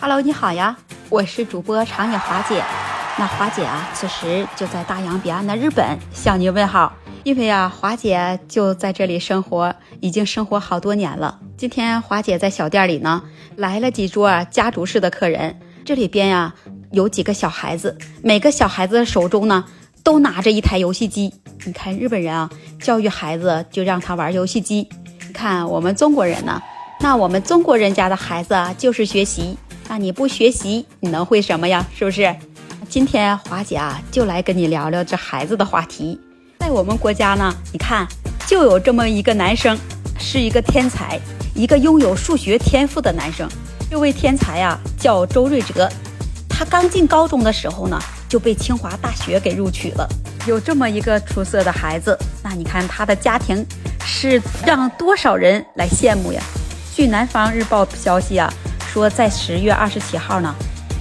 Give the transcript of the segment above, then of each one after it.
Hello，你好呀，我是主播长野华姐。那华姐啊，此时就在大洋彼岸的日本向您问好。因为啊，华姐就在这里生活，已经生活好多年了。今天华姐在小店里呢，来了几桌家族式的客人。这里边呀，有几个小孩子，每个小孩子的手中呢，都拿着一台游戏机。你看日本人啊，教育孩子就让他玩游戏机。你看我们中国人呢，那我们中国人家的孩子啊，就是学习。那你不学习，你能会什么呀？是不是？今天华姐啊，就来跟你聊聊这孩子的话题。在我们国家呢，你看就有这么一个男生，是一个天才，一个拥有数学天赋的男生。这位天才啊，叫周瑞哲。他刚进高中的时候呢，就被清华大学给录取了。有这么一个出色的孩子，那你看他的家庭是让多少人来羡慕呀？据南方日报消息啊，说在十月二十七号呢，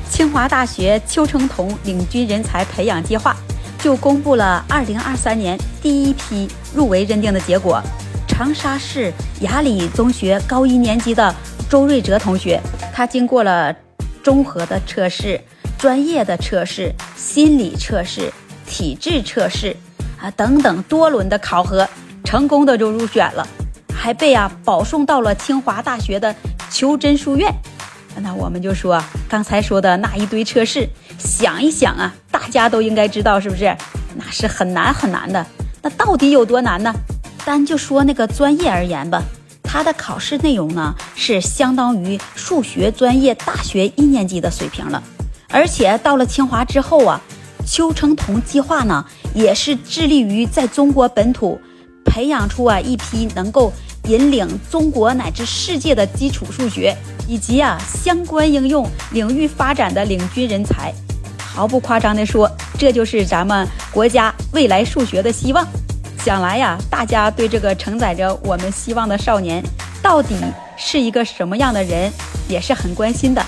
清华大学邱成桐领军人才培养计划。就公布了二零二三年第一批入围认定的结果。长沙市雅礼中学高一年级的周瑞哲同学，他经过了综合的测试、专业的测试、心理测试、体质测试啊等等多轮的考核，成功的就入选了，还被啊保送到了清华大学的求真书院。那我们就说刚才说的那一堆测试，想一想啊，大家都应该知道是不是？那是很难很难的。那到底有多难呢？单就说那个专业而言吧，它的考试内容呢是相当于数学专业大学一年级的水平了。而且到了清华之后啊，邱成桐计划呢也是致力于在中国本土培养出啊一批能够引领中国乃至世界的基础数学。以及啊相关应用领域发展的领军人才，毫不夸张地说，这就是咱们国家未来数学的希望。想来呀，大家对这个承载着我们希望的少年，到底是一个什么样的人，也是很关心的。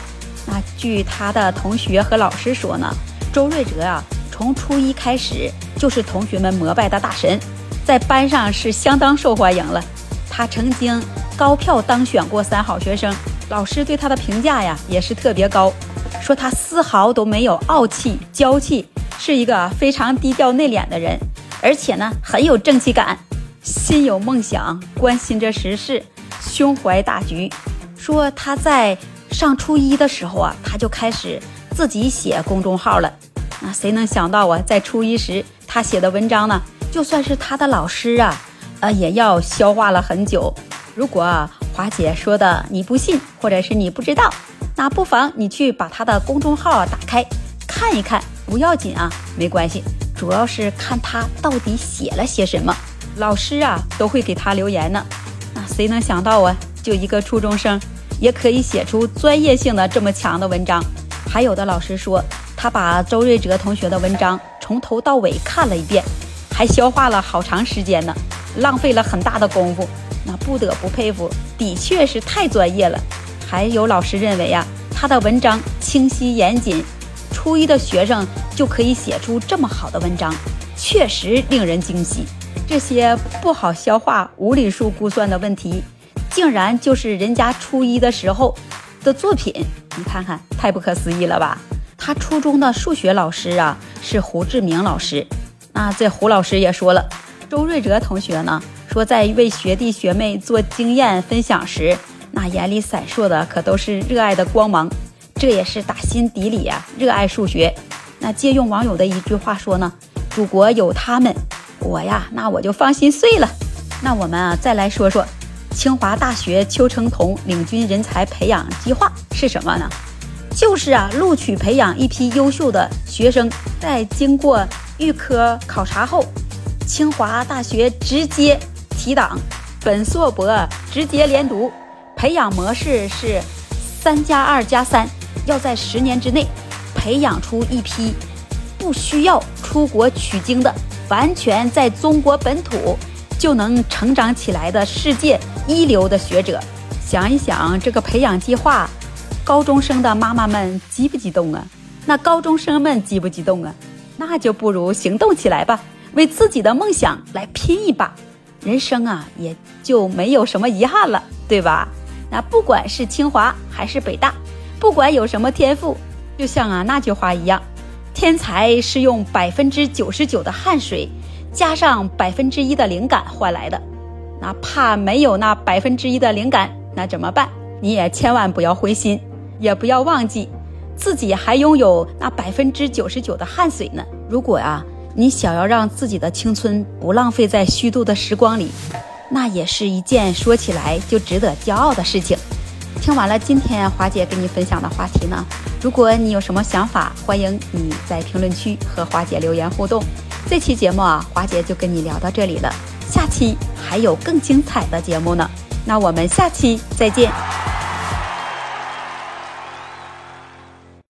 那据他的同学和老师说呢，周瑞哲啊，从初一开始就是同学们膜拜的大神，在班上是相当受欢迎了。他曾经高票当选过三好学生。老师对他的评价呀，也是特别高，说他丝毫都没有傲气娇气，是一个非常低调内敛的人，而且呢很有正气感，心有梦想，关心着时事，胸怀大局。说他在上初一的时候啊，他就开始自己写公众号了。那谁能想到啊，在初一时他写的文章呢，就算是他的老师啊，呃也要消化了很久。如果。华姐说的，你不信，或者是你不知道，那不妨你去把他的公众号打开看一看，不要紧啊，没关系，主要是看他到底写了些什么。老师啊都会给他留言呢。那谁能想到啊，就一个初中生也可以写出专业性的这么强的文章。还有的老师说，他把周瑞哲同学的文章从头到尾看了一遍，还消化了好长时间呢，浪费了很大的功夫。那不得不佩服，的确是太专业了。还有老师认为呀，他的文章清晰严谨，初一的学生就可以写出这么好的文章，确实令人惊喜。这些不好消化、无理数估算的问题，竟然就是人家初一的时候的作品。你看看，太不可思议了吧？他初中的数学老师啊，是胡志明老师。那这胡老师也说了，周瑞哲同学呢？说在为学弟学妹做经验分享时，那眼里闪烁的可都是热爱的光芒，这也是打心底里啊热爱数学。那借用网友的一句话说呢，祖国有他们，我呀那我就放心睡了。那我们啊再来说说清华大学邱成桐领军人才培养计划是什么呢？就是啊录取培养一批优秀的学生，在经过预科考察后，清华大学直接。提档，本硕博直接连读，培养模式是三加二加三，要在十年之内培养出一批不需要出国取经的，完全在中国本土就能成长起来的世界一流的学者。想一想这个培养计划，高中生的妈妈们激不激动啊？那高中生们激不激动啊？那就不如行动起来吧，为自己的梦想来拼一把。人生啊，也就没有什么遗憾了，对吧？那不管是清华还是北大，不管有什么天赋，就像啊那句话一样，天才是用百分之九十九的汗水加上百分之一的灵感换来的。哪怕没有那百分之一的灵感，那怎么办？你也千万不要灰心，也不要忘记自己还拥有那百分之九十九的汗水呢。如果啊，你想要让自己的青春不浪费在虚度的时光里，那也是一件说起来就值得骄傲的事情。听完了今天华姐跟你分享的话题呢，如果你有什么想法，欢迎你在评论区和华姐留言互动。这期节目啊，华姐就跟你聊到这里了。下期还有更精彩的节目呢，那我们下期再见。